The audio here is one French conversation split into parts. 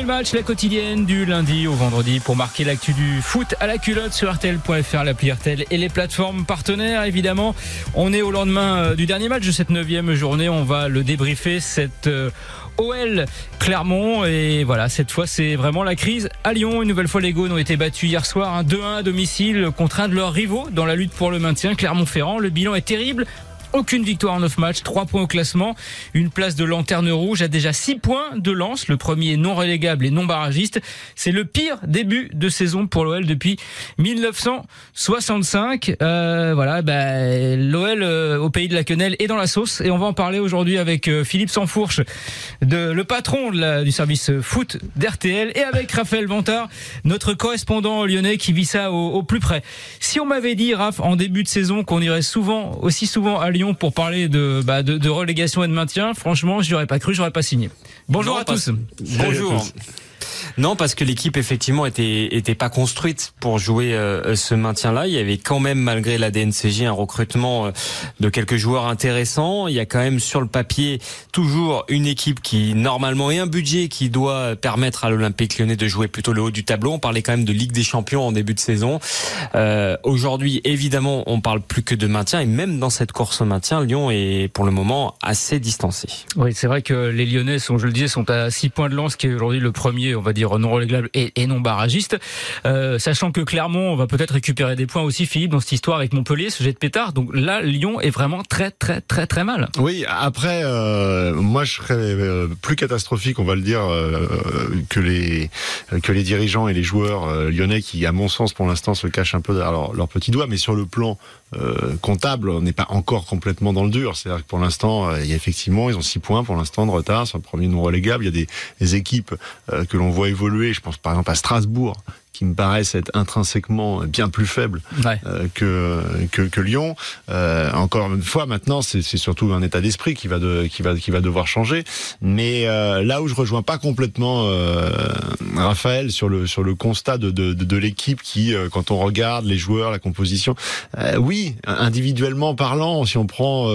le match, la quotidienne du lundi au vendredi. Pour marquer l'actu du foot à la culotte sur RTL.fr, l'appli RTL et les plateformes partenaires évidemment. On est au lendemain euh, du dernier match de cette neuvième journée. On va le débriefer cette euh, OL Clermont. Et voilà cette fois c'est vraiment la crise à Lyon. Une nouvelle fois les Gaunes ont été battus hier soir un 2-1 à domicile contre un de leurs rivaux dans la lutte pour le maintien. Clermont-Ferrand le bilan est terrible aucune victoire en 9 matchs, 3 points au classement, une place de lanterne rouge à déjà 6 points de lance, le premier non relégable et non barragiste. C'est le pire début de saison pour l'OL depuis 1965. Euh, voilà, bah, l'OL euh, au pays de la quenelle est dans la sauce et on va en parler aujourd'hui avec euh, Philippe Sansfourche, de, le patron du service foot d'RTL et avec Raphaël Vantard, notre correspondant lyonnais qui vit ça au, au plus près. Si on m'avait dit, Raph, en début de saison qu'on irait souvent, aussi souvent à Pour parler de, bah, de, relégation et de maintien, franchement, je n'aurais pas cru, j'aurais pas signé. Bonjour non, à tous. Bonjour. Non, parce que l'équipe effectivement était était pas construite pour jouer euh, ce maintien-là. Il y avait quand même, malgré la DNCJ, un recrutement euh, de quelques joueurs intéressants. Il y a quand même sur le papier toujours une équipe qui normalement et un budget qui doit permettre à l'Olympique Lyonnais de jouer plutôt le haut du tableau. On parlait quand même de Ligue des Champions en début de saison. Euh, Aujourd'hui, évidemment, on parle plus que de maintien et même dans cette course au maintien, Lyon est pour le moment assez distancé. Oui, c'est vrai que les Lyonnais sont, je le sont à 6 points de lance, qui est aujourd'hui le premier, on va dire non relégable et, non barragiste. Euh, sachant que Clermont on va peut-être récupérer des points aussi, Philippe, dans cette histoire avec Montpellier, ce jet de pétard. Donc là, Lyon est vraiment très, très, très, très mal. Oui, après, euh, moi, je serais euh, plus catastrophique, on va le dire, que les que les dirigeants et les joueurs lyonnais qui, à mon sens, pour l'instant, se cachent un peu derrière leur, leur petit. Mais sur le plan comptable, on n'est pas encore complètement dans le dur. C'est-à-dire que pour l'instant, il y a effectivement, ils ont six points pour l'instant de retard sur le premier non Il y a des, des équipes que l'on voit évoluer. Je pense par exemple à Strasbourg, qui me paraissent être intrinsèquement bien plus faibles ouais. euh, que, que, que Lyon. Euh, encore une fois, maintenant, c'est surtout un état d'esprit qui va de, qui va qui va devoir changer. Mais euh, là où je rejoins pas complètement Raphaël sur le sur le constat de de, de, de l'équipe qui, quand on regarde les joueurs, la composition, oui, individuellement parlant, si on prend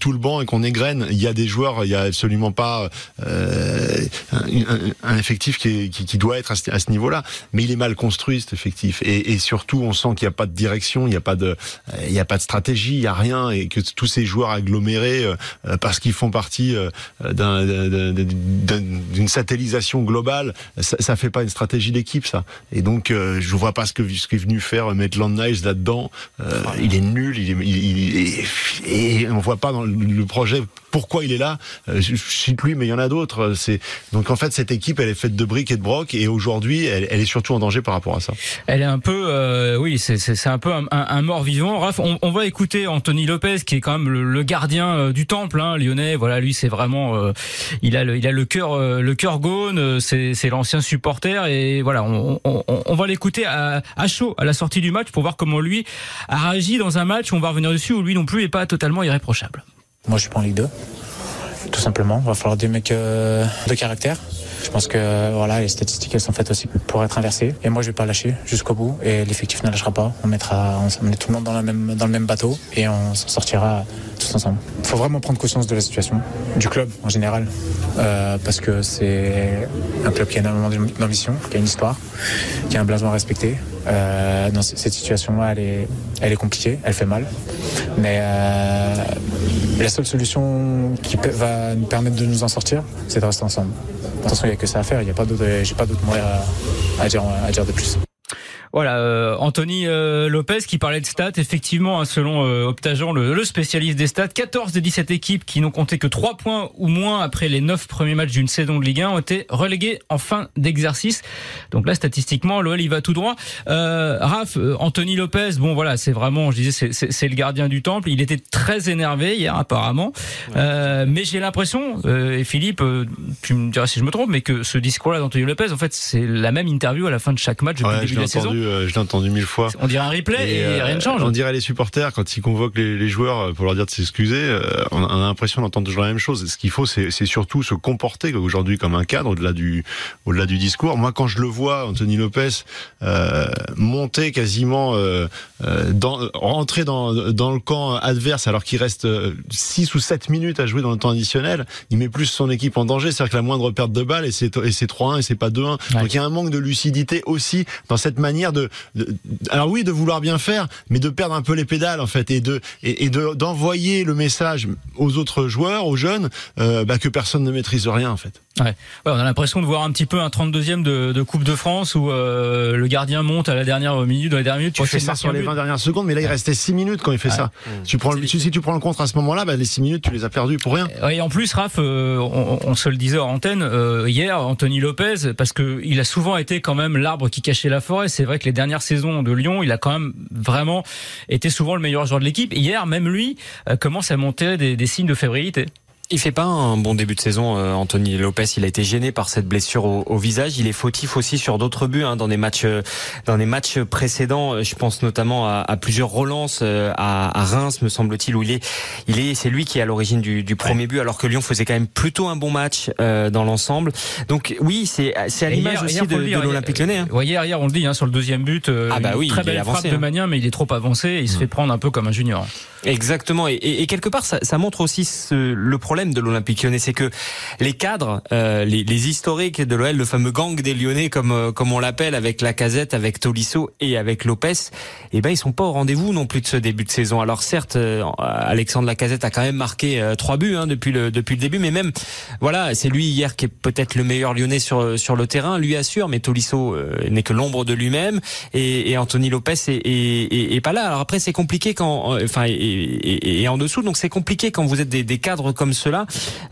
tout le banc et qu'on égrène, il y a des joueurs, il y a absolument pas un, un, un, effectif qui, est, qui, qui doit être à ce, à ce niveau-là, mais il est mal construit cet effectif et, et surtout on sent qu'il n'y a pas de direction, il n'y a pas de il n'y a pas de stratégie, il n'y a rien et que tous ces joueurs agglomérés euh, parce qu'ils font partie euh, d'une satellisation globale, ça, ça fait pas une stratégie d'équipe ça. Et donc euh, je vois pas ce que ce qu'est venu faire Maitland Nice là-dedans. Euh, il est nul, il est, il, et on voit pas dans le projet pourquoi il est là. Euh, je cite lui, mais il y en a d'autres. C'est donc en fait cette équipe, elle est faite de briques et de brocs, et aujourd'hui, elle, est surtout en danger par rapport à ça. Elle est un peu, euh, oui, c'est un peu un, un, un, mort vivant. Raph, on, on, va écouter Anthony Lopez, qui est quand même le, le gardien euh, du temple, hein, lyonnais. Voilà, lui, c'est vraiment, euh, il a le, il a le cœur, euh, le cœur gaune. C'est l'ancien supporter, et voilà, on, on, on va l'écouter à, à, chaud à la sortie du match pour voir comment lui a réagi dans un match. On va revenir dessus où lui non plus est pas totalement irréprochable. Moi, je suis pas en Ligue 2. Tout simplement. Il va falloir des mecs euh, de caractère. Je pense que voilà, les statistiques elles sont faites aussi pour être inversées. Et moi, je vais pas lâcher jusqu'au bout. Et l'effectif ne lâchera pas. On mettra, on met tout le monde dans, le même bateau et on s'en sortira tous ensemble. Il faut vraiment prendre conscience de la situation du club en général, euh, parce que c'est un club qui a énormément d'ambition, qui a une histoire, qui a un blason à respecter. Euh, cette situation-là, elle est, elle est compliquée, elle fait mal, mais euh, la seule solution qui va nous permettre de nous en sortir, c'est de rester ensemble. De toute façon, il n'y a que ça à faire. Il n'y a pas d'autre, j'ai pas d'autre moyen à, à, dire, à dire de plus. Voilà, euh, Anthony euh, Lopez qui parlait de stats. Effectivement, hein, selon euh, Optagen, le, le, spécialiste des stats, 14 des 17 équipes qui n'ont compté que 3 points ou moins après les 9 premiers matchs d'une saison de Ligue 1 ont été relégués en fin d'exercice. Donc là, statistiquement, l'OL il va tout droit. Euh, Raph, Anthony Lopez, bon voilà, c'est vraiment, je disais, c'est le gardien du temple. Il était très énervé hier apparemment, ouais. mais j'ai l'impression, et Philippe, tu me diras si je me trompe, mais que ce discours-là d'Anthony Lopez, en fait, c'est la même interview à la fin de chaque match depuis ouais, le début de la entendu, saison. Euh, je l'ai entendu mille fois. On dirait un replay et, euh, rien ne change. On dirait les supporters quand ils convoquent les, les joueurs pour leur dire de s'excuser. euh, on a on a l'impression d'entendre toujours la même chose. Ce qu'il faut, c'est surtout se comporter aujourd'hui comme un cadre au-delà du au-delà du discours. Moi, quand je le vois, Anthony Lopez euh, monter quasiment euh, euh, dans rentrer dans dans le camp adverse alors qu'il reste 6 ou 7 minutes à jouer dans le temps additionnel, il met plus son équipe en danger. C'est-à-dire que la moindre perte de balle et c'est et c'est 3-1 et c'est pas 2-1. Ouais. Donc il y a un manque de lucidité aussi dans cette manière de, de- alors oui de vouloir bien faire, mais de perdre un peu les pédales en fait et de et, et de d'envoyer le message aux autres joueurs, aux jeunes, euh, bah, que personne ne maîtrise rien en fait. Ouais. Ouais, on a l'impression de voir un petit peu un 32e de, de Coupe de France où euh, le gardien monte à la dernière minute, dans les dernières minutes. Tu fais ça sur les but. 20 dernières secondes, mais là il restait 6 minutes quand il fait Ouais. ça. Tu prends le, si, tu prends le contre à ce moment-là, bah, les 6 minutes tu les as perdues pour rien. Ouais, et en plus, Raph, euh, on, on se le disait en antenne euh, hier, Anthony Lopez, parce que il a souvent été quand même l'arbre qui cachait la forêt. C'est vrai que les dernières saisons de Lyon, il a quand même vraiment été souvent le meilleur joueur de l'équipe. Hier, même lui euh, commence à monter des, des signes de fébrilité. Il fait pas un bon début de saison, euh, Anthony Lopez. Il a été gêné par cette blessure au, au visage. Il est fautif aussi sur d'autres buts hein, dans des matchs, euh, dans des matchs précédents. Euh, Je pense notamment à, à plusieurs relances à, à Reims, me semble-t-il, où il est, il est, c'est lui qui est à l'origine du, du premier but, alors que Lyon faisait quand même plutôt un bon match euh, dans l'ensemble. Donc oui, c'est, c'est à l'image aussi hier, de, de l'Olympique Lyonnais. hein. Ouais, hier, hier, on le dit, hein, sur le deuxième but, euh, Ah bah oui, très belle avancé, frappe de hein. Magnin, mais il est trop avancé. Et il se fait prendre un peu comme un junior. Exactement, et, et- et quelque part, ça, ça montre aussi ce- le problème de l'Olympique Lyonnais, c'est que les cadres, euh, les, historiques de l'OL, le fameux gang des Lyonnais, comme euh, comme on l'appelle, avec la Casette, avec Tolisso et avec Lopez, eh ben ils sont pas au rendez-vous non plus de ce début de saison. Alors certes, euh, Alexandre Lacazette a quand même marqué trois buts hein, depuis le depuis le début, mais même voilà, c'est lui hier qui est peut-être le meilleur Lyonnais sur sur le terrain, lui assure, mais Tolisso n'est que l'ombre de lui-même et, Anthony Lopez est, pas là. Alors après c'est compliqué quand, enfin, et, en dessous, donc c'est compliqué quand vous êtes des, des cadres comme cela.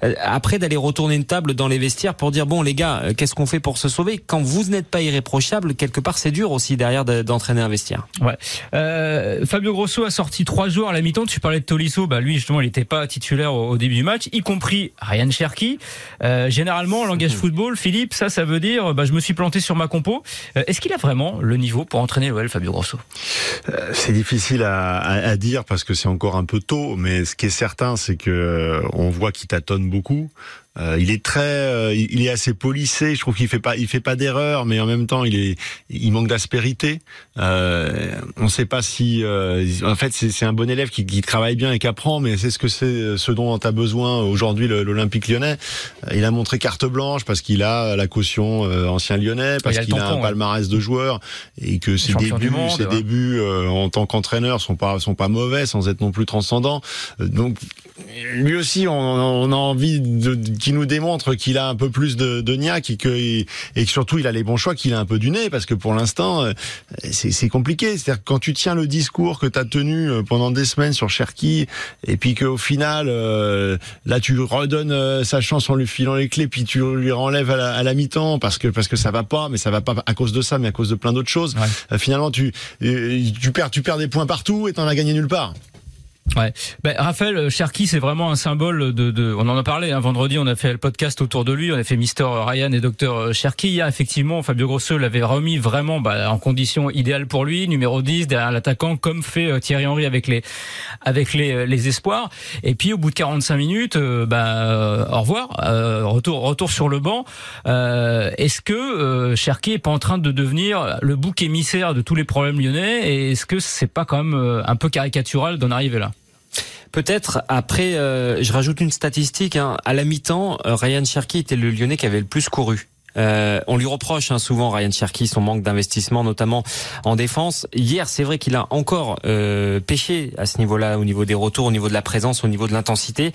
euh, après d'aller retourner une table dans les vestiaires pour dire bon les gars, euh, qu'est-ce qu'on fait pour se sauver? Quand vous n'êtes pas irréprochable, quelque part c'est dur aussi derrière de- d'entraîner un vestiaire. Ouais. Euh, Fabio Grosso a sorti trois joueurs à la mi-temps. Tu parlais de Tolisso, bah lui justement, il n'était pas titulaire au, au début du match, y compris Ryan Cherky. Euh, généralement, en langage football, Philippe, ça, ça veut dire, bah, je me suis planté sur ma compo. Euh, Est-ce qu'il a vraiment le niveau pour entraîner l'OL, Fabio Grosso? C'est difficile à, à- à dire parce que c'est encore un peu tôt, mais ce qui est certain, c'est que on qu'il tâtonne beaucoup. Euh, il est très, euh, il est assez polissé. Je trouve qu'il fait pas, il fait pas d'erreur, mais en même temps, il est, il manque d'aspérité. Euh, on ne sait pas si, euh, en fait, c'est un bon élève qui, qui travaille bien et qui apprend, mais c'est ce que c'est, ce dont as besoin aujourd'hui l'Olympique Lyonnais. Euh, Il a montré carte blanche parce qu'il a la caution euh, ancien Lyonnais, parce a qu'il a tampon, un ouais. palmarès de joueurs et que ses Champion débuts, monde, ses ouais. débuts euh, en tant qu'entraîneur sont pas sont pas mauvais sans être non plus transcendants. Euh, donc lui aussi, on, on a envie de, qu'il nous démontre qu'il a un peu plus de, de niaque et que et que surtout il a les bons choix, qu'il a un peu du nez parce que pour l'instant euh, c'est c'est compliqué. C'est-à-dire quand tu tiens le discours que tu as tenu euh, pendant des semaines sur Cherki et puis qu'au final euh, là tu redonnes euh, sa chance en lui filant les clés puis tu lui renlèves à la, à la mi-temps parce que parce que ça va pas, mais ça va pas à cause de ça, mais à cause de plein d'autres choses. Ouais. Euh, finalement tu tu perds tu perds des points partout et t'en as gagné nulle part. Ouais. Ben, Raphaël Cherki, c'est vraiment un symbole de, de. On en a parlé. Hein, vendredi, on a fait le podcast autour de lui. On a fait Mister Ryan et Docteur Cherki. Hier, effectivement, Fabio Grosso l'avait remis vraiment bah, en condition idéale pour lui, numéro 10 derrière l'attaquant, comme fait euh, Thierry Henry avec les avec les, euh, les espoirs. Et puis, au bout de 45 minutes, euh, bah, euh, au revoir. Euh, retour retour sur le banc. Euh, Est-ce que euh, Cherki est pas en train de devenir le bouc émissaire de tous les problèmes lyonnais Et est-ce que c'est pas quand même euh, un peu caricatural d'en arriver là? Peut-être après, euh, je rajoute une statistique. hein. à la mi-temps, euh, Ryan Cherky était le Lyonnais qui avait le plus couru. Euh, on lui reproche hein, souvent Ryan Cherky son manque d'investissement, notamment en défense. Hier, c'est vrai qu'il a encore euh, pêché à ce niveau-là, au niveau des retours, au niveau de la présence, au niveau de l'intensité.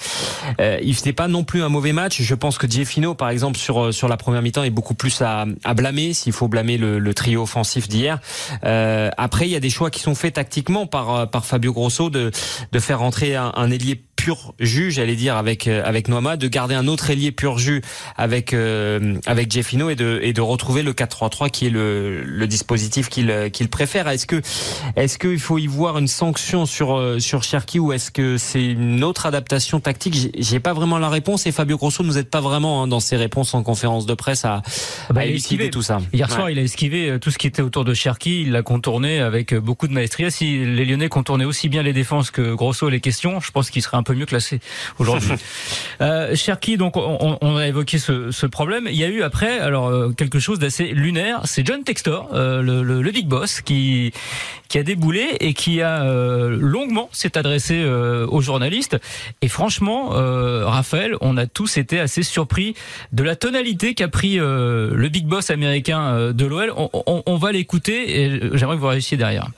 Euh, il faisait pas non plus un mauvais match. Je pense que Diefino, par exemple, sur sur la première mi-temps, est beaucoup plus à, à blâmer, s'il faut blâmer le, le trio offensif d'hier. Euh, après, il y a des choix qui sont faits tactiquement par par Fabio Grosso de de faire rentrer un, un ailier pur jus, j'allais dire avec avec Noama, de garder un autre ailier pur jus avec avec Jeffino et de et de retrouver le 4-3-3 qui est le, le dispositif qu'il qu'il préfère. Est-ce que est-ce qu'il faut y voir une sanction sur sur Cherki ou est-ce que c'est une autre adaptation tactique? J'ai pas vraiment la réponse et Fabio Grosso nous aide pas vraiment hein, dans ses réponses en conférence de presse à, ah bah, élucider tout ça. Hier soir, il a esquivé euh, tout ce qui était autour de Cherki, il l'a contourné avec euh, beaucoup de maestria. Si les Lyonnais contournaient aussi bien les défenses que Grosso les questions, je pense qu'il serait un peu mieux classé aujourd'hui. euh, Cherki, donc on, on, a évoqué ce, ce, problème. Il y a eu après alors euh, quelque chose d'assez lunaire. C'est John Textor, le, le, le, big boss, qui qui a déboulé et qui a longuement s'est adressé aux journalistes. Et franchement, Raphaël, on a tous été assez surpris de la tonalité qu'a pris le big boss américain de l'OL. On, on, on va l'écouter et j'aimerais que vous réussissiez derrière.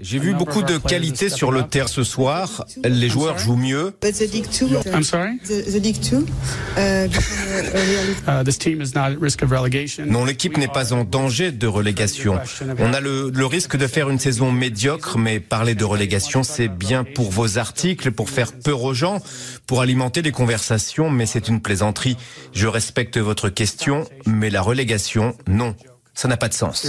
J'ai vu beaucoup de qualité sur le terre ce soir. Les joueurs jouent mieux. Non, l'équipe n'est pas en danger de relégation. On a le, le, risque de faire une saison médiocre, mais parler de relégation, c'est bien pour vos articles, pour faire peur aux gens, pour alimenter des conversations, mais c'est une plaisanterie. Je respecte votre question, mais la relégation, non. Ça n'a pas de sens.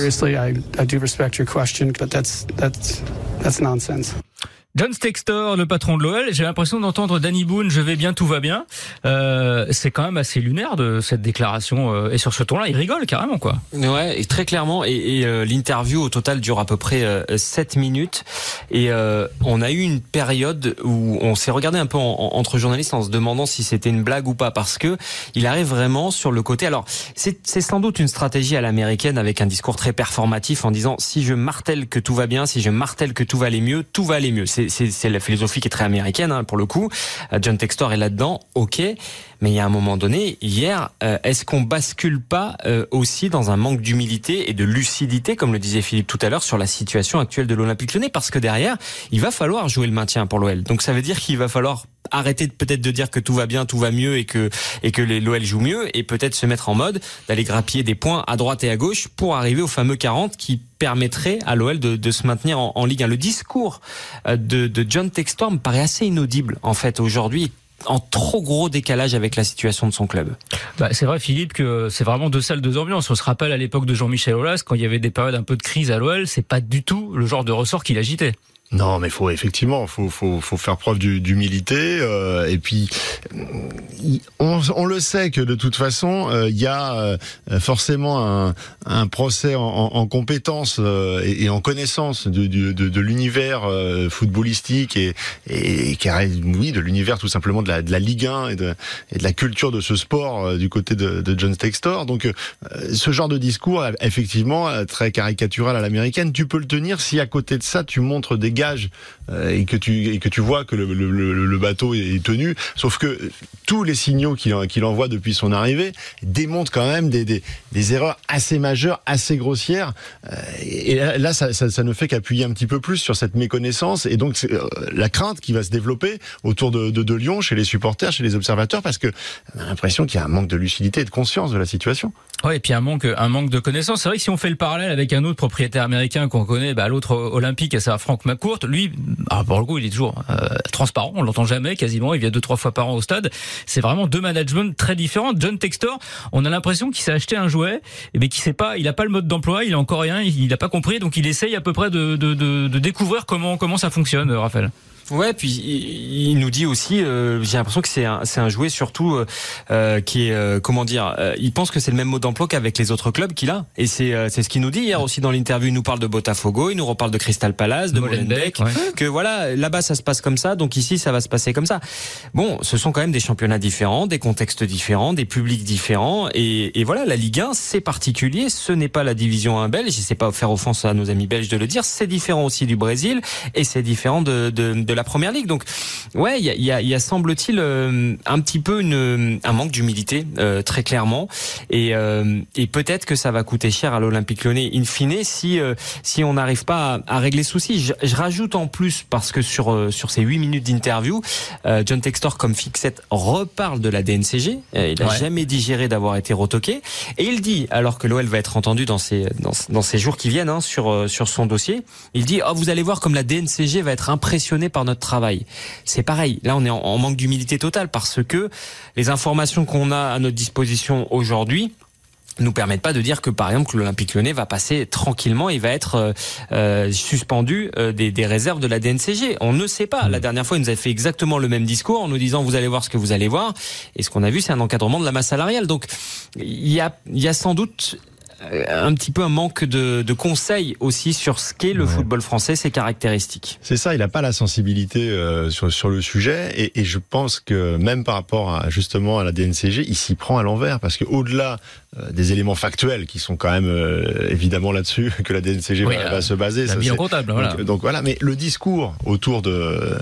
John Stextor, le patron de l'OL, j'ai l'impression d'entendre Danny Boone, je vais bien, tout va bien. Euh, c'est quand même assez lunaire de cette déclaration. Euh, et sur ce ton-là, il rigole carrément, quoi. Ouais, et très clairement. Et, et euh, l'interview au total dure à peu près euh, 7 minutes. Et euh, on a eu une période où on s'est regardé un peu en, entre journalistes en se demandant si c'était une blague ou pas, parce que il arrive vraiment sur le côté. Alors, c'est sans doute une stratégie à l'américaine avec un discours très performatif en disant si je martèle que tout va bien, si je martèle que tout va aller mieux, tout va aller mieux c'est la philosophie qui est très américaine hein, pour le coup. Euh, John Textor est là-dedans, ok. Mais il y a un moment donné, hier, euh, est-ce qu'on bascule pas euh, aussi dans un manque d'humilité et de lucidité, comme le disait Philippe tout à l'heure, sur la situation actuelle de l'Olympique Lyonnais? Parce que derrière, il va falloir jouer le maintien pour l'OL. Donc ça veut dire qu'il va falloir arrêter peut-être de dire que tout va bien, tout va mieux et que et que l'OL joue mieux et peut-être se mettre en mode d'aller grappiller des points à droite et à gauche pour arriver au fameux 40 qui permettrait à l'OL de, de, se maintenir en, en, Ligue 1. Le discours euh, de, de John Textor me paraît assez inaudible en fait aujourd'hui en trop gros décalage avec la situation de son club. Bah, c'est vrai Philippe que c'est vraiment deux salles, deux ambiances. On se rappelle à l'époque de Jean-Michel Aulas quand il y avait des périodes un peu de crise à l'OL, c'est pas du tout le genre de ressort qu'il agitait. Non, mais faut effectivement, faut faut, faut faire preuve d'humilité euh, et puis on, on, le sait que de toute façon il euh, y a euh, forcément un, un procès en, en compétence euh, et, et, en connaissance de, de, de, de l'univers footballistique et, et, oui de l'univers tout simplement de la, de la Ligue 1 et de, et de la culture de ce sport du côté de, de John Textor. Donc ce genre de discours effectivement très caricatural à l'américaine, tu peux le tenir si à côté de ça tu montres des euh, et que tu que tu vois que le, bateau est tenu. Sauf que tous les signaux qu'il envoie depuis son arrivée démontrent quand même des, erreurs assez majeures, assez grossières. Euh, et là, ça, ne fait qu'appuyer un petit peu plus sur cette méconnaissance et donc euh, la crainte qui va se développer autour de, Lyon chez les supporters, chez les observateurs, parce que on a l'impression qu'il y a un manque de lucidité et de conscience de la situation. Ouais, et puis un manque, un manque de connaissances. C'est vrai que si on fait le parallèle avec un autre propriétaire américain qu'on connaît, bah, l'autre olympique, à savoir Franck Lui, ah, pour le coup, il est toujours euh, transparent. On l'entend jamais, quasiment. Il vient deux, trois fois par an au stade. C'est vraiment deux managements très différents. John Textor, on a l'impression qu'il s'est acheté un jouet, mais qu'il sait pas, il a pas le mode d'emploi, il est encore rien, il n'a pas compris, donc il essaye à peu près de découvrir comment comment ça fonctionne, Raphaël. Ouais, puis il, nous dit aussi, euh, j'ai l'impression que c'est un, c'est un jouet surtout euh, euh qui est, euh, comment dire, euh, il pense que c'est le même mode d'emploi qu'avec les autres clubs qu'il a. Et c'est, c'est ce qu'il nous dit hier aussi dans l'interview. Il nous parle de Botafogo, il nous reparle de Crystal Palace, de Molenbeek, que voilà, là-bas ça se passe comme ça, donc ici ça va se passer comme ça. Bon, ce sont quand même des championnats différents, des contextes différents, des publics différents, et, et voilà, la Ligue 1 c'est particulier. Ce n'est pas la division 1 belge. Je sais pas faire offense à nos amis belges de le dire. C'est différent aussi du Brésil et c'est différent de, de, de la la première ligue. Donc, ouais, il y a, y a, y a semble-t-il euh, un petit peu une, un manque d'humilité, euh, très clairement, et, euh, et peut-être que ça va coûter cher à l'Olympique Lyonnais in fine si si on n'arrive pas à, régler ce souci. Je, je, rajoute en plus parce que sur sur ces huit minutes d'interview, John Textor comme fixette reparle de la DNCG. il n'a jamais digéré d'avoir été retoqué, et il dit alors que l'OL va être entendu dans ces dans, dans ces jours qui viennent hein, sur sur son dossier, il dit oh vous allez voir comme la DNCG va être impressionnée par notre travail. C'est pareil. Là, on est en manque d'humilité totale parce que les informations qu'on a à notre disposition aujourd'hui, nous permettent pas de dire que par exemple l'Olympique Lyonnais va passer tranquillement et va être euh, euh suspendu euh, des, des, réserves de la DNCG. On ne sait pas. La mm. dernière fois, il nous a fait exactement le même discours en nous disant vous allez voir ce que vous allez voir. Et ce qu'on a vu, c'est un encadrement de la masse salariale. Donc il y a, y a sans doute un petit peu un manque de, de conseils aussi sur ce qu'est le football français, ses caractéristiques. C'est ça, il n'a pas la sensibilité euh, sur, sur le sujet et, et, je pense que même par rapport à, justement à la DNCG, il s'y prend à l'envers parce que au-delà euh, des éléments factuels qui sont quand même évidemment là-dessus que la DNCG va, se baser. Ça, comptable, voilà. Donc, voilà, mais le discours autour de,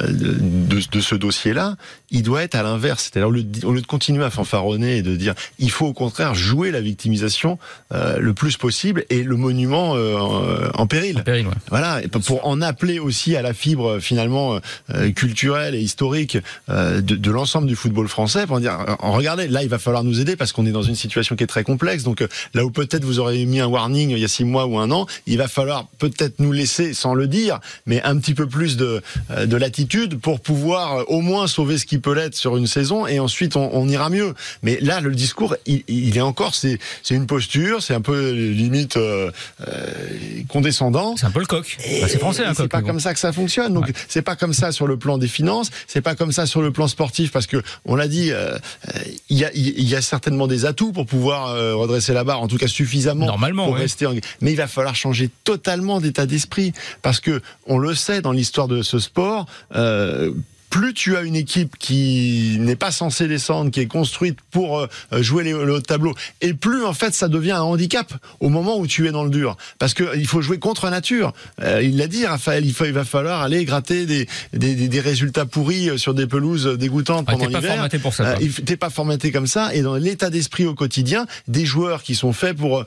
de, de, ce dossier-là, il doit être à l'inverse. C'est-à-dire au, lieu de continuer à fanfaronner et de dire il faut au contraire jouer la victimisation, euh, le plus possible et le monument euh, en péril. Voilà, pour en appeler aussi à la fibre finalement euh, culturelle et historique de, de l'ensemble du football français pour dire regardez là il va falloir nous aider parce qu'on est dans une situation qui est très complexe. Donc là où peut-être vous aurez mis un warning il y a six mois ou un an il va falloir peut-être nous laisser sans le dire mais un petit peu plus de, de latitude pour pouvoir au moins sauver ce qui peut l'être sur une saison et ensuite on, on, ira mieux. Mais là le discours il, il est encore c'est c'est une posture c'est un peu limite euh, euh, condescendant. C'est un peu le coq. Bah, c'est français un coq. C'est pas comme ça que ça fonctionne. Donc c'est pas comme ça sur le plan des finances, c'est pas comme ça sur le plan sportif parce que on l'a dit, euh, il y, a, y, a, certainement des atouts pour pouvoir redresser la barre, en tout cas suffisamment Normalement, pour rester. En... Mais il va falloir changer totalement d'état d'esprit parce que on le sait dans l'histoire de ce sport plus tu as une équipe qui n'est pas censée descendre, qui est construite pour euh, jouer les, le tableau, et plus en fait ça devient un handicap au moment où tu es dans le dur, parce que il faut jouer contre nature. Euh, il l'a dit, Raphaël, il, va falloir aller gratter des, des, des, résultats pourris euh, sur des pelouses dégoûtantes pendant l'hiver. T'es pas formaté pour ça. T'es pas formaté comme ça, et dans l'état d'esprit au quotidien, des joueurs qui sont faits pour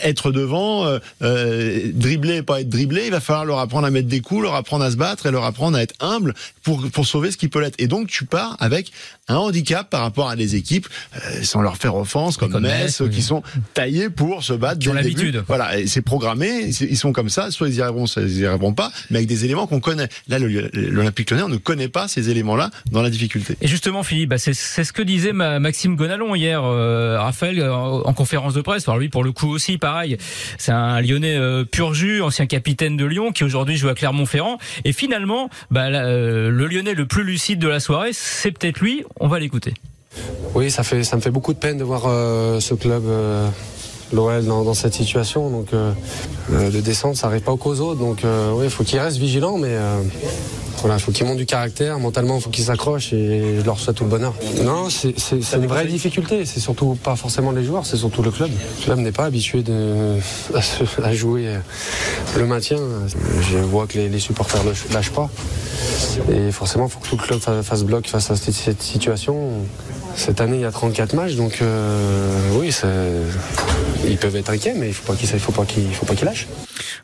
être devant, dribbler et pas être dribblé, il va falloir leur apprendre à mettre des coups, leur apprendre à se battre et leur apprendre à être humble pour, pour sauver ce qui peut l'être. Et donc tu pars avec un handicap par rapport à des équipes, euh, sans leur faire offense, comme, Metz, qui sont taillés pour se battre. Qui ont l'habitude. Voilà, c'est programmé, ils sont comme ça, soit ils y arriveront, soit ils y arriveront pas, mais avec des éléments qu'on connaît. Là, l'Olympique Lyonnais, on ne connaît pas ces éléments-là dans la difficulté. Et justement, Philippe, bah c'est ce que disait Maxime Gonalon hier, euh, Raphaël, euh, en conférence de presse. Alors lui, pour le coup aussi, pareil, c'est un Lyonnais pur jus, ancien capitaine de Lyon, qui aujourd'hui joue à Clermont-Ferrand. Et finalement, bah, le Lyonnais le plus lucide de la soirée, c'est peut-être lui. On va l'écouter. Oui, ça me fait beaucoup de peine de voir euh, ce club, euh, l'OL, dans, cette situation. Donc, euh, de descendre, ça n'arrive pas aux autres. Donc, oui, il faut qu'il reste vigilant, mais voilà, il faut qu'ils montent du caractère. Mentalement, il faut qu'ils s'accrochent et je leur souhaite tout le bonheur. Non, c'est une vraie difficulté. C'est surtout pas forcément les joueurs, c'est surtout le club. Le club n'est pas habitué à, jouer le maintien. Je vois que les, les supporters ne lâchent pas. Et forcément, il faut que tout le club fasse bloc face à cette situation. Cette année, il y a 34 matchs, donc euh, oui, ils peuvent être inquiets, mais il faut pas qu'ils, faut pas qu'il, faut pas qu'ils lâchent.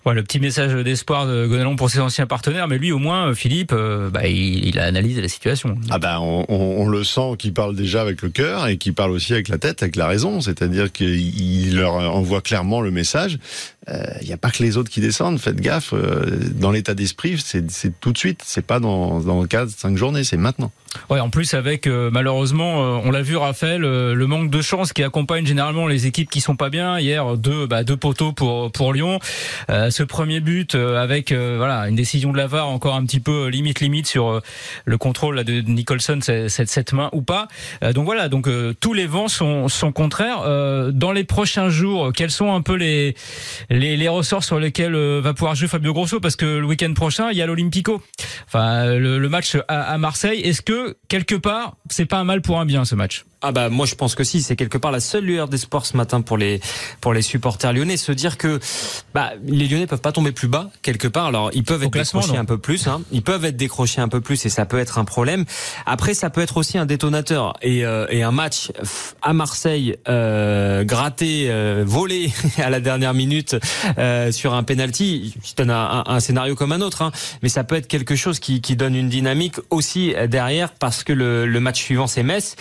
Ouais, le petit message d'espoir de Gonalon pour ses anciens partenaires, mais lui au moins, Philippe, euh, bah, il, a analysé la situation. Ah ben, on, on, le sent qu'il parle déjà avec le cœur et qu'il parle aussi avec la tête, avec la raison, c'est-à-dire qu'il leur envoie clairement le message. Il euh, n'y a pas que les autres qui descendent. Faites gaffe. Euh, dans l'état d'esprit, c'est tout de suite. C'est pas dans dans le cadre de cinq journées. C'est maintenant. Ouais, en plus avec euh, malheureusement, on l'a vu Raphaël, le manque de chance qui accompagne généralement les équipes qui sont pas bien. Hier, deux bah, deux poteaux pour pour Lyon. ce premier but avec voilà une décision de la encore un petit peu limite limite sur le contrôle de Nicholson, cette cette main ou pas. donc voilà, donc tous les vents sont sont contraires. dans les prochains jours, quels sont un peu les les, ressorts sur lesquels euh, va pouvoir jouer Fabio Grosso? Parce que le week-end prochain il y a l'Olympico. Enfin le, le match à, à Marseille. Est-ce que quelque part c'est pas un mal pour un bien ce match? Ah bah moi je pense que si, c'est quelque part la seule lueur d'espoir ce matin pour les pour les supporters lyonnais, se dire que bah les Lyonnais peuvent pas tomber plus bas quelque part. Alors ils peuvent être décrochés un peu plus, hein. ils peuvent être décrochés un peu plus et ça peut être un problème. Après ça peut être aussi un détonateur et, euh, et un match à Marseille euh, gratté, euh, volé à la dernière minute euh, sur un penalty, je donne un, un, scénario comme un autre, hein. mais ça peut être quelque chose qui, qui donne une dynamique aussi derrière parce que le, le match suivant c'est Metz.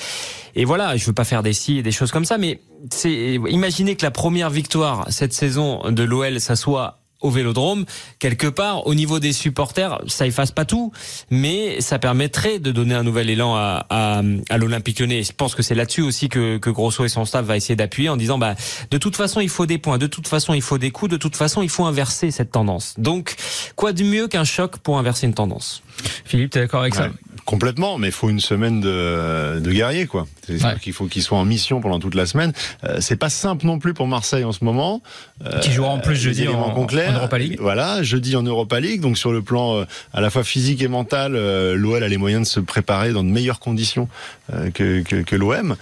Et voilà, je veux pas faire des si et des choses comme ça, mais c'est imaginez que la première victoire cette saison de l'OL, ça soit au Vélodrome. Quelque part, au niveau des supporters, ça efface pas tout, mais ça permettrait de donner un nouvel élan à, à, à l'Olympique Lyonnais. Je pense que c'est là-dessus aussi que, que Grosso et son staff va essayer d'appuyer en disant, bah, de toute façon, il faut des points, de toute façon, il faut des coups, de toute façon, il faut inverser cette tendance. Donc, quoi de mieux qu'un choc pour inverser une tendance? Philippe, tu es d'accord avec ça? Complètement, mais il faut une semaine de, de guerrier, quoi. C'est ouais. qu'il faut qu'ils soient en mission pendant toute la semaine. Euh, c'est pas simple non plus pour Marseille en ce moment. Euh, qui jouera en plus jeudi en, en, en, Europa League. Voilà, jeudi en Europa League. Donc sur le plan euh, à la fois physique et mental, euh, l'OL a les moyens de se préparer dans de meilleures conditions euh, que, que, que l'OM.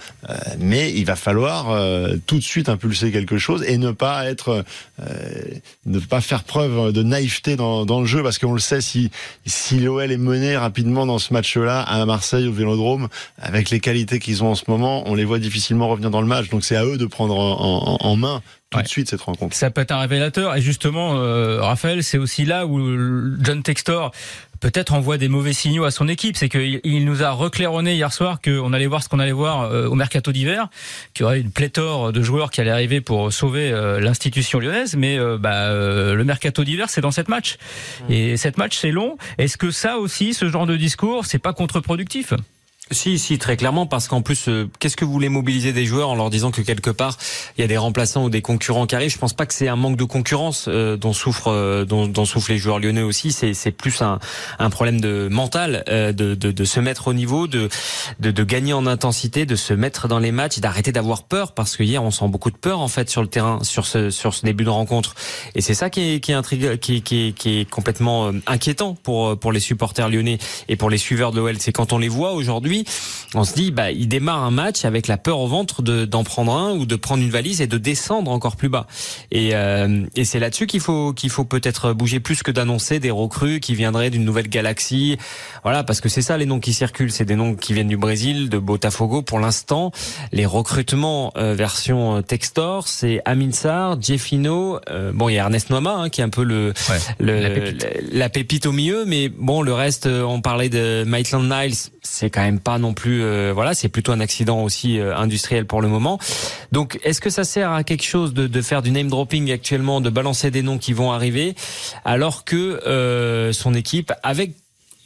mais il va falloir tout de suite impulser quelque chose et ne pas être, ne pas faire preuve de naïveté dans, dans le jeu, parce qu'on le sait, si, si l'OL est mené rapidement dans ce match-là à Marseille au Vélodrome, avec les qualités qu'ils ont en ce moment, on les voit difficilement revenir dans le match. Donc c'est à eux de prendre en, en, en main tout ouais. de suite cette rencontre. Ça peut être un révélateur. Et justement, euh, Raphaël, c'est aussi là où John Textor peut-être envoie des mauvais signaux à son équipe. C'est qu'il il nous a reclaironné hier soir qu'on allait voir ce qu'on allait voir euh, au mercato d'hiver, qu'il y aurait une pléthore de joueurs qui allaient arriver pour sauver euh, l'institution lyonnaise. Mais euh, bah, le mercato d'hiver, c'est dans cette match. Mmh. Et cette match, c'est long. Est-ce que ça aussi, ce genre de discours, c'est pas contre-productif? Si, si, très clairement, parce qu'en plus, euh, qu'est-ce que vous voulez mobiliser des joueurs en leur disant que quelque part il y a des remplaçants ou des concurrents qui arrivent? Je pense pas que c'est un manque de concurrence euh, dont souffrent, euh, dont, dont, souffrent les joueurs lyonnais aussi. C'est, plus un, un problème de mental, euh, de, de, de, se mettre au niveau, de, de, de, gagner en intensité, de se mettre dans les matchs, d'arrêter d'avoir peur, parce que hier on sent beaucoup de peur en fait sur le terrain, sur ce, sur ce début de rencontre. Et c'est ça qui est, qui est intrigue, qui, qui, qui est complètement inquiétant pour pour les supporters lyonnais et pour les suiveurs de l'OL. C'est quand on les voit aujourd'hui on se dit, bah, il démarre un match avec la peur au ventre de, d'en prendre un ou de prendre une valise et de descendre encore plus bas. Et, euh, et c'est là-dessus qu'il faut qu'il faut peut-être bouger plus que d'annoncer des recrues qui viendraient d'une nouvelle galaxie. Voilà, parce que c'est ça les noms qui circulent, c'est des noms qui viennent du Brésil, de Botafogo. Pour l'instant, les recrutements euh, version Textor, c'est Amin Sarr, Jeffino. Euh, bon, il y a Ernest Noama hein, qui est un peu le, ouais, le la, pépite. la, pépite. au milieu, mais bon, le reste, on parlait de Maitland Niles, c'est quand même pas non plus euh, voilà, c'est plutôt un accident aussi euh, industriel pour le moment. Donc, est-ce que ça sert à quelque chose de, faire du name dropping actuellement, de balancer des noms qui vont arriver, alors que euh, son équipe, avec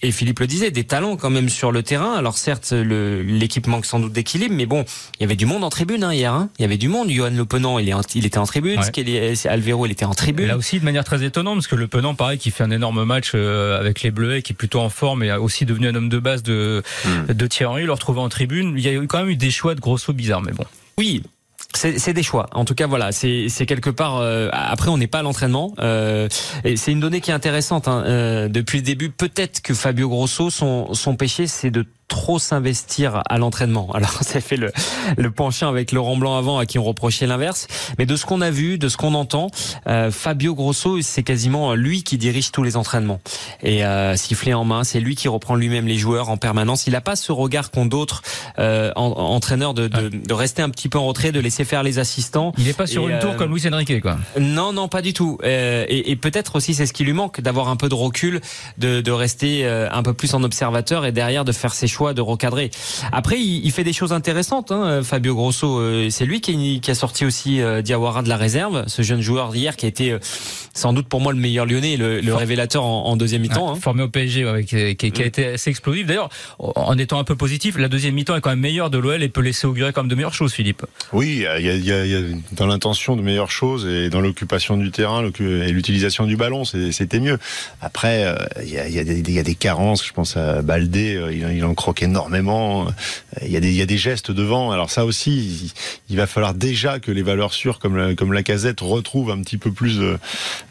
et Philippe le disait, des talents quand même sur le terrain. Alors certes, l'équipe manque sans doute d'équilibre, mais bon, il y avait du monde en tribune hein, hier. Hein. Il y avait du monde. Johan Le Penant, il, est en, il était en tribune. Ouais. Alvero, il était en tribune. Et là aussi, de manière très étonnante, parce que Le Penant, pareil, qui fait un énorme match euh, avec les Bleuets, qui est plutôt en forme et a aussi devenu un homme de base de, mmh. de Thierry, le retrouver en tribune. Il y a quand même eu des choix de grosso bizarres, mais bon. Oui, c'est des choix. En tout cas, voilà, c'est quelque part. Euh, après, on n'est pas à l'entraînement. Euh, c'est une donnée qui est intéressante. Hein. Euh, depuis le début, peut-être que Fabio Grosso, son, son péché, c'est de trop s'investir à l'entraînement. Alors ça fait le, le penchant avec Laurent Blanc avant à qui on reprochait l'inverse. Mais de ce qu'on a vu, de ce qu'on entend, euh, Fabio Grosso, c'est quasiment lui qui dirige tous les entraînements. Et euh, sifflet en main, c'est lui qui reprend lui-même les joueurs en permanence. Il n'a pas ce regard qu'ont d'autres euh, en, entraîneurs de, de, de, rester un petit peu en retrait, de laisser faire les assistants. Il n'est pas sur et, une tour euh, comme Luis Enrique, quoi. Non, non, pas du tout. Euh, et, et peut-être aussi c'est ce qui lui manque, d'avoir un peu de recul, de, de rester euh, un peu plus en observateur et derrière de faire ses choix de recadrer. Après, il, il fait des choses intéressantes. Hein, Fabio Grosso, euh, c'est lui qui, qui, a sorti aussi euh, Diawara de la réserve, ce jeune joueur d'hier qui a été euh, sans doute pour moi le meilleur Lyonnais, le, le révélateur en, en deuxième mi-temps. hein. Formé au PSG, ouais, qui, qui, qui, a été assez explosif. D'ailleurs, en étant un peu positif, la deuxième mi-temps est quand même meilleure de l'OL et peut laisser augurer comme de meilleures choses, Philippe. Oui, il y a, y a, y a dans l'intention de meilleures choses et dans l'occupation du terrain et l'utilisation du ballon, c'était mieux. Après, il y a, y, a des, y a des carences. Je pense à Baldé, il, il en croque énormément. Il y, a des, il y a des gestes devant. Alors ça aussi, il, va falloir déjà que les valeurs sûres comme la, comme la casette retrouvent un petit peu plus de,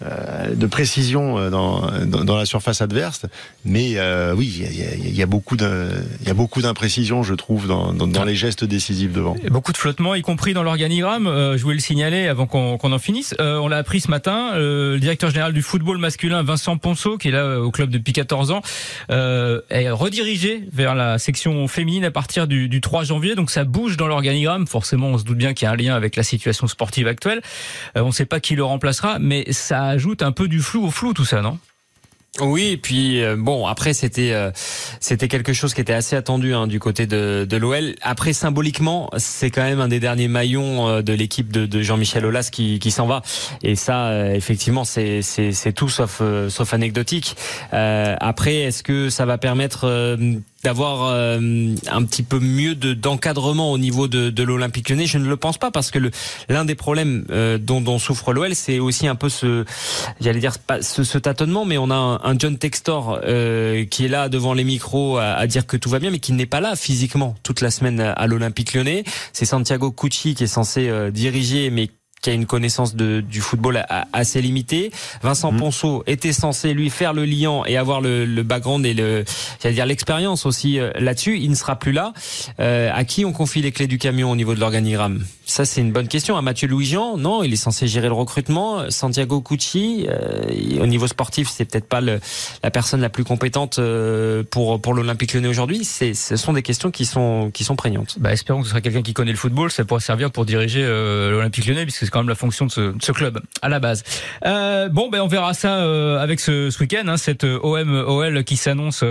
euh, précision dans, dans, dans, la surface adverse. Mais euh, oui, il y a, il y a beaucoup d'imprécisions, je trouve, dans, dans, les gestes décisifs devant. Beaucoup de flottements, y compris dans l'organigramme. Euh, je voulais le signaler avant qu'on qu en finisse. Euh, on l'a appris ce matin. Euh, le directeur général du football masculin, Vincent Ponceau, qui est là au club depuis 14 ans, est redirigé vers la section féminine à partir du, du 3 janvier. Donc ça bouge dans l'organigramme. Forcément, on se doute bien qu'il y a un lien avec la situation sportive actuelle. on ne sait pas qui le remplacera, mais ça ajoute un peu du flou au flou, tout ça, non? Oui, et puis euh, bon, après c'était euh, c'était quelque chose qui était assez attendu hein, du côté de, de l'OL. Après symboliquement, c'est quand même un des derniers maillons euh, de l'équipe de, de Jean-Michel Aulas qui, qui s'en va. Et ça, effectivement, c'est c'est tout sauf sauf anecdotique. après, est-ce que ça va permettre d'avoir euh, un petit peu mieux de d'encadrement au niveau de, de l'Olympique Lyonnais Je ne le pense pas parce que l'un des problèmes euh, dont, dont, souffre l'OL, c'est aussi un peu ce, j'allais dire ce, ce, tâtonnement, mais on a un, John Textor euh, qui est là devant les micros à, à, dire que tout va bien, mais qui n'est pas là physiquement toute la semaine à l'Olympique Lyonnais. C'est Santiago Cucci qui est censé diriger, mais qui a une connaissance de, du football assez limitée. Vincent mmh. Ponceau était censé lui faire le lien et avoir le, le background et le, dire l'expérience aussi euh, là-dessus. Il ne sera plus là. Euh, à qui on confie les clés du camion au niveau de l'organigramme? Ça, c'est une bonne question. À Mathieu Louis-Jean Non, il est censé gérer le recrutement. Santiago Cucci, euh, au niveau sportif, c'est peut-être pas le, la personne la plus compétente euh, pour pour l'Olympique Lyonnais aujourd'hui. C'est, ce sont des questions qui sont qui sont prégnantes. Bah, espérons que ce sera quelqu'un qui connaît le football. Ça pourrait servir pour diriger l'Olympique Lyonnais, puisque quand même la fonction de ce, ce club à la base. Euh, bon, ben on verra ça euh, avec ce, ce week-end, hein, cette OM OL qui s'annonce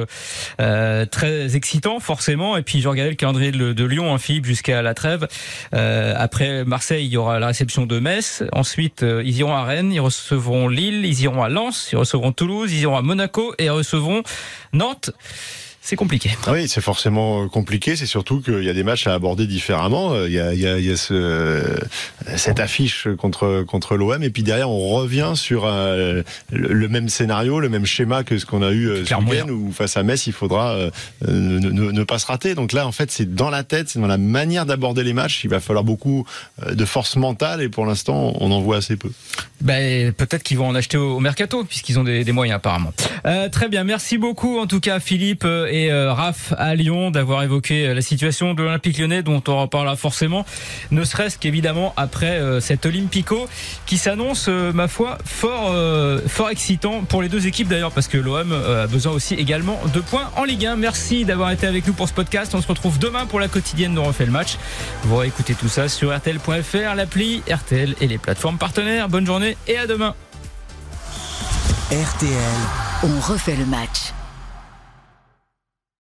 euh, très excitant forcément. Et puis je regardais le calendrier de, de Lyon, hein, Philippe, jusqu'à la trêve. Euh, après Marseille, il y aura la réception de Metz. Ensuite, euh, ils iront à Rennes, ils recevront Lille, ils iront à Lens, ils recevront Toulouse, ils iront à Monaco et recevront Nantes c'est compliqué. Oui, c'est forcément compliqué. C'est surtout qu'il y a des matchs à aborder différemment. Il y a, il y a, il y a ce, cette affiche contre contre l'OM et puis derrière on revient sur euh, le, même scénario, le même schéma que ce qu'on a eu euh, ce week-end où face à Metz il faudra euh, ne, ne, ne, pas se rater. Donc là en fait c'est dans la tête, c'est dans la manière d'aborder les matchs. Il va falloir beaucoup de force mentale et pour l'instant on en voit assez peu. Ben, peut-être qu'ils vont en acheter au, mercato puisqu'ils ont des, des, moyens apparemment. Euh, très bien, merci beaucoup en tout cas Philippe et euh, Raph à Lyon d'avoir évoqué euh, la situation de l'Olympique lyonnais dont on reparlera forcément, ne serait-ce qu'évidemment après euh, cet Olympico qui s'annonce, ma foi, fort, fort excitant pour les deux équipes d'ailleurs parce que l'OM a besoin aussi également de points en Ligue 1. Merci d'avoir été avec nous pour ce podcast. On se retrouve demain pour la quotidienne de Refait le match. Vous réécoutez tout ça sur RTL.fr, l'appli RTL et les plateformes partenaires. Bonne journée et à demain. RTL, on refait le match.